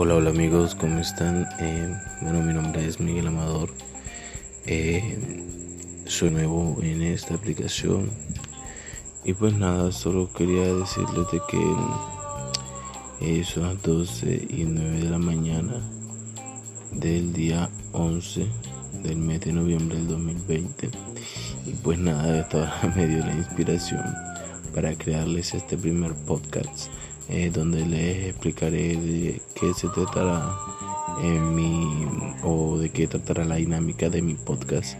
Hola, hola amigos, ¿cómo están? Eh, bueno, mi nombre es Miguel Amador. Eh, soy nuevo en esta aplicación. Y pues nada, solo quería decirles de que eh, son las 12 y 9 de la mañana del día 11 del mes de noviembre del 2020. Y pues nada, esta me dio la inspiración para crearles este primer podcast eh, donde les explicaré de qué se tratará en mi o de qué tratará la dinámica de mi podcast.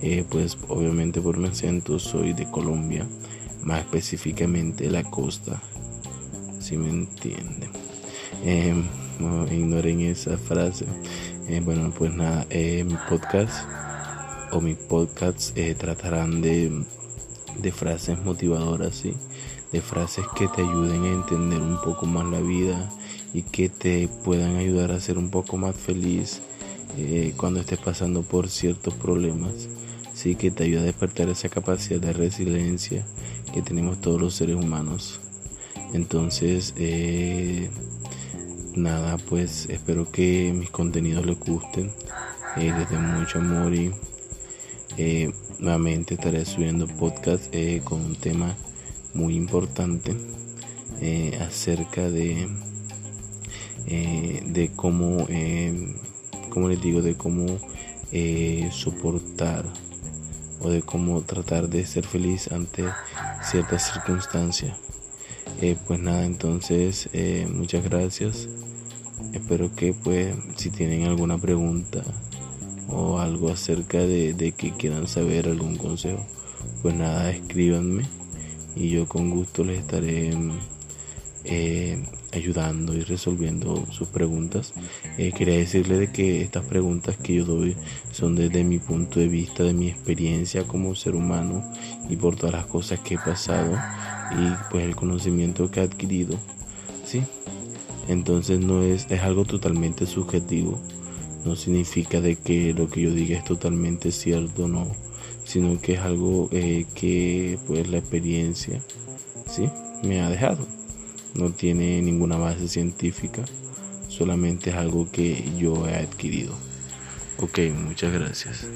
Eh, pues obviamente por mi acento soy de Colombia, más específicamente la costa, si me entienden. No ignoren esa frase. Eh, bueno, pues nada, mi podcast o mis podcasts tratarán de, de frases motivadoras, ¿sí? De frases que te ayuden a entender un poco más la vida y que te puedan ayudar a ser un poco más feliz eh, cuando estés pasando por ciertos problemas. Sí, que te ayuda a despertar esa capacidad de resiliencia que tenemos todos los seres humanos. Entonces, eh, nada, pues espero que mis contenidos les gusten. Eh, les mucho amor y nuevamente estaré subiendo podcast con un tema muy importante eh, acerca de, eh, de cómo, eh, les digo, de cómo soportar o de cómo tratar de ser feliz ante ciertas circunstancias. pues nada, entonces muchas gracias. Espero que pues si tienen alguna pregunta o algo acerca de, de que quieran saber algún consejo, pues nada, escríbanme y yo con gusto les estaré eh, ayudando y resolviendo sus preguntas. Eh, quería decirles de que estas preguntas que yo doy son desde mi punto de vista, de mi experiencia como ser humano y por todas las cosas que he pasado y pues el conocimiento que he adquirido. ¿sí? Entonces no es, es algo totalmente subjetivo. No significa de que lo que yo diga es totalmente cierto, no sino que es algo eh, que pues la experiencia ¿sí? me ha dejado. No tiene ninguna base científica, solamente es algo que yo he adquirido. Ok, muchas gracias.